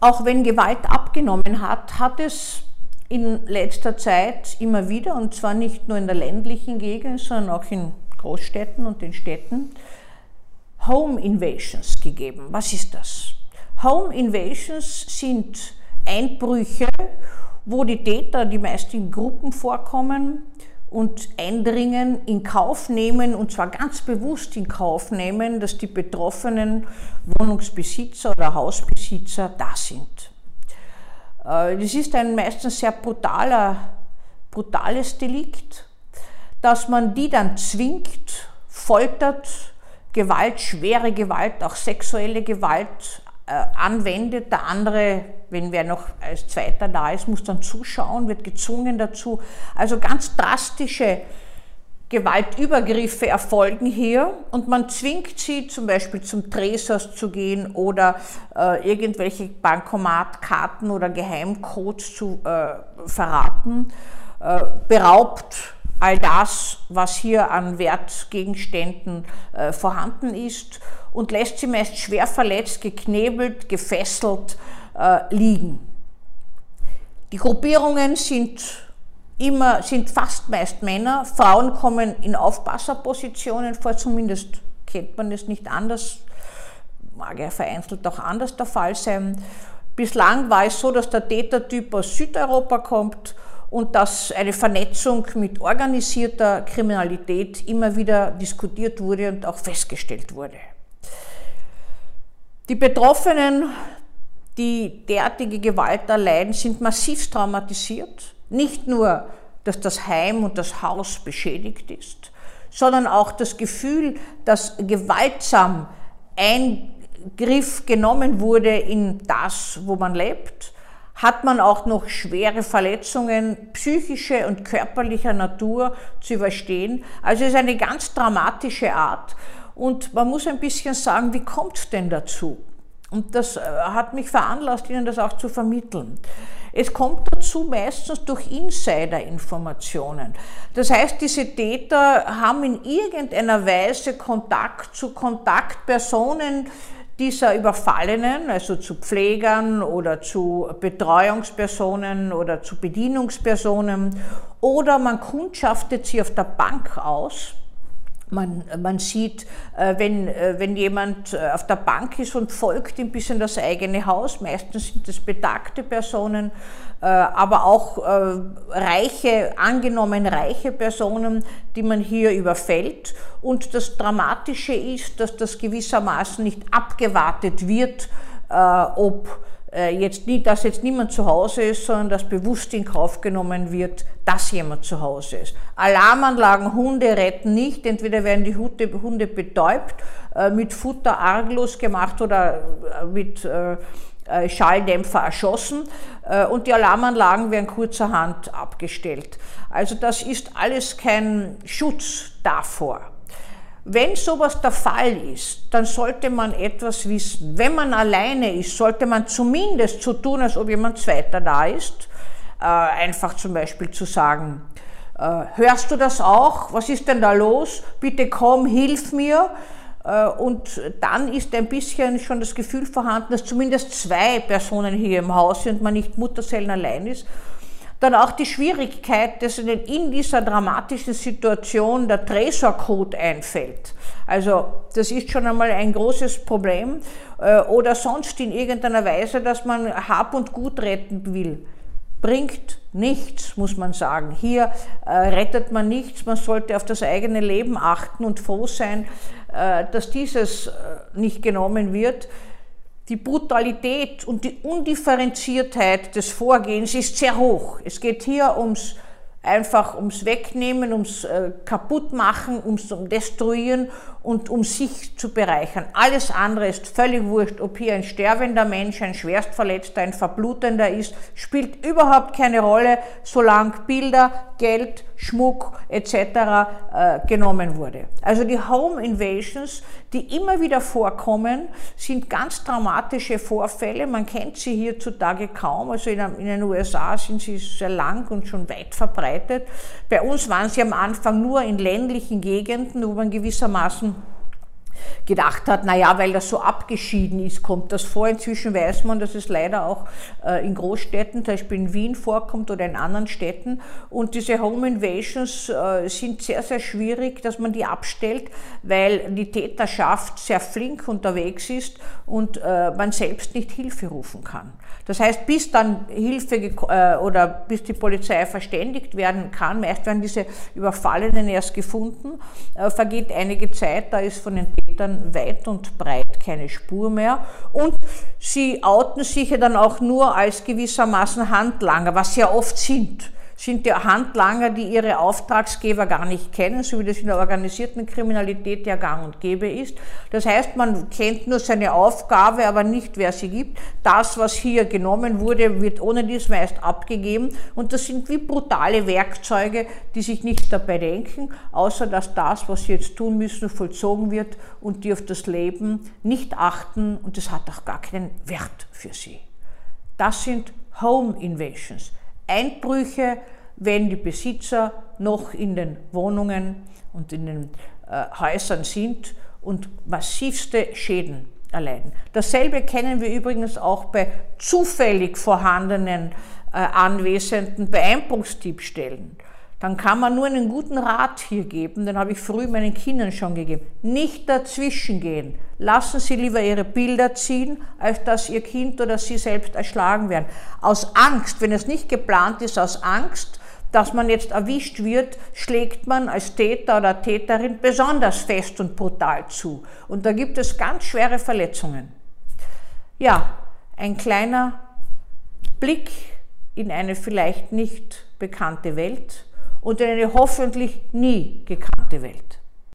auch wenn Gewalt abgenommen hat, hat es in letzter Zeit immer wieder, und zwar nicht nur in der ländlichen Gegend, sondern auch in Großstädten und den Städten, Home Invasions gegeben. Was ist das? Home Invasions sind Einbrüche, wo die Täter, die meist in Gruppen vorkommen, und Eindringen in Kauf nehmen, und zwar ganz bewusst in Kauf nehmen, dass die betroffenen Wohnungsbesitzer oder Hausbesitzer da sind. Äh, das ist ein meistens sehr brutaler, brutales Delikt, dass man die dann zwingt, foltert, Gewalt, schwere Gewalt, auch sexuelle Gewalt anwendet. Der andere, wenn wer noch als Zweiter da ist, muss dann zuschauen, wird gezwungen dazu. Also ganz drastische Gewaltübergriffe erfolgen hier und man zwingt sie zum Beispiel zum Tresors zu gehen oder äh, irgendwelche Bankomatkarten oder Geheimcodes zu äh, verraten, äh, beraubt all das, was hier an Wertgegenständen äh, vorhanden ist und lässt sie meist schwer verletzt, geknebelt, gefesselt äh, liegen. Die Gruppierungen sind immer, sind fast meist Männer. Frauen kommen in Aufpasserpositionen vor, zumindest kennt man es nicht anders. Mag ja vereinzelt auch anders der Fall sein. Bislang war es so, dass der Tätertyp aus Südeuropa kommt und dass eine Vernetzung mit organisierter Kriminalität immer wieder diskutiert wurde und auch festgestellt wurde. Die Betroffenen, die derartige Gewalt erleiden, sind massiv traumatisiert. Nicht nur, dass das Heim und das Haus beschädigt ist, sondern auch das Gefühl, dass gewaltsam Eingriff genommen wurde in das, wo man lebt, hat man auch noch schwere Verletzungen psychischer und körperlicher Natur zu überstehen. Also es ist eine ganz dramatische Art. Und man muss ein bisschen sagen, wie kommt denn dazu? Und das äh, hat mich veranlasst, Ihnen das auch zu vermitteln. Es kommt dazu meistens durch Insider-Informationen. Das heißt, diese Täter haben in irgendeiner Weise Kontakt zu Kontaktpersonen dieser Überfallenen, also zu Pflegern oder zu Betreuungspersonen oder zu Bedienungspersonen, oder man kundschaftet sie auf der Bank aus man, man sieht, äh, wenn, äh, wenn jemand äh, auf der Bank ist und folgt ihm bis in das eigene Haus, meistens sind es betagte Personen, aber auch reiche, angenommen reiche Personen, die man hier überfällt. Und das Dramatische ist, dass das gewissermaßen nicht abgewartet wird, ob jetzt nie, dass jetzt niemand zu Hause ist, sondern dass bewusst in Kauf genommen wird, dass jemand zu Hause ist. Alarmanlagen, Hunde retten nicht, entweder werden die Hunde, Hunde betäubt, äh, mit Futter arglos gemacht oder äh, mit Schalldämpfer erschossen und die Alarmanlagen werden kurzerhand abgestellt. Also das ist alles kein Schutz davor. Wenn sowas der Fall ist, dann sollte man etwas wissen. Wenn man alleine ist, sollte man zumindest so tun, als ob jemand zweiter da ist. Äh, einfach zum Beispiel zu sagen, äh, hörst du das auch? Was ist denn da los? Bitte komm, hilf mir. Äh, und dann ist ein bisschen schon das Gefühl vorhanden, dass zumindest zwei Personen hier im Haus sind und man nicht Mutterseelen allein ist. Dann auch die Schwierigkeit, dass Ihnen in dieser dramatischen Situation der Tresorcode einfällt. Also das ist schon einmal ein großes Problem. Äh, oder sonst in irgendeiner Weise, dass man Hab und Gut retten will. Bringt nichts, muss man sagen. Hier äh, rettet man nichts. Man sollte auf das eigene Leben achten und froh sein, äh, dass dieses nicht genommen wird. Die Brutalität und die Undifferenziertheit des Vorgehens ist sehr hoch. Es geht hier ums einfach ums Wegnehmen, ums äh, Kaputtmachen, ums Destruieren und um sich zu bereichern. Alles andere ist völlig wurscht, ob hier ein sterbender Mensch, ein Schwerstverletzter, ein Verblutender ist, spielt überhaupt keine Rolle, solange Bilder, Geld, Schmuck etc. Äh, genommen wurde. Also die Home Invasions, die immer wieder vorkommen, sind ganz dramatische Vorfälle. Man kennt sie hierzutage kaum. Also in, in den USA sind sie sehr lang und schon weit verbreitet. Bei uns waren sie am Anfang nur in ländlichen Gegenden, wo man gewissermaßen gedacht hat, naja, weil das so abgeschieden ist, kommt das vor. Inzwischen weiß man, dass es leider auch äh, in Großstädten, zum Beispiel in Wien vorkommt oder in anderen Städten. Und diese Home Invasions äh, sind sehr, sehr schwierig, dass man die abstellt, weil die Täterschaft sehr flink unterwegs ist und äh, man selbst nicht Hilfe rufen kann. Das heißt, bis dann Hilfe oder bis die Polizei verständigt werden kann, meist werden diese Überfallenen erst gefunden, vergeht einige Zeit, da ist von den Tätern weit und breit keine Spur mehr. Und sie outen sich ja dann auch nur als gewissermaßen Handlanger, was sie ja oft sind sind ja Handlanger, die ihre Auftragsgeber gar nicht kennen, so wie das in der organisierten Kriminalität ja gang und gäbe ist. Das heißt, man kennt nur seine Aufgabe, aber nicht, wer sie gibt. Das, was hier genommen wurde, wird ohne dies meist abgegeben und das sind wie brutale Werkzeuge, die sich nichts dabei denken, außer dass das, was sie jetzt tun müssen, vollzogen wird und die auf das Leben nicht achten und das hat auch gar keinen Wert für sie. Das sind Home Invasions. Einbrüche, wenn die Besitzer noch in den Wohnungen und in den äh, Häusern sind und massivste Schäden erleiden. Dasselbe kennen wir übrigens auch bei zufällig vorhandenen äh, Anwesenden bei Einbruchsdiebstählen dann kann man nur einen guten Rat hier geben, den habe ich früh meinen Kindern schon gegeben. Nicht dazwischen gehen. Lassen Sie lieber Ihre Bilder ziehen, als dass Ihr Kind oder Sie selbst erschlagen werden. Aus Angst, wenn es nicht geplant ist, aus Angst, dass man jetzt erwischt wird, schlägt man als Täter oder Täterin besonders fest und brutal zu. Und da gibt es ganz schwere Verletzungen. Ja, ein kleiner Blick in eine vielleicht nicht bekannte Welt und in eine hoffentlich nie gekannte Welt.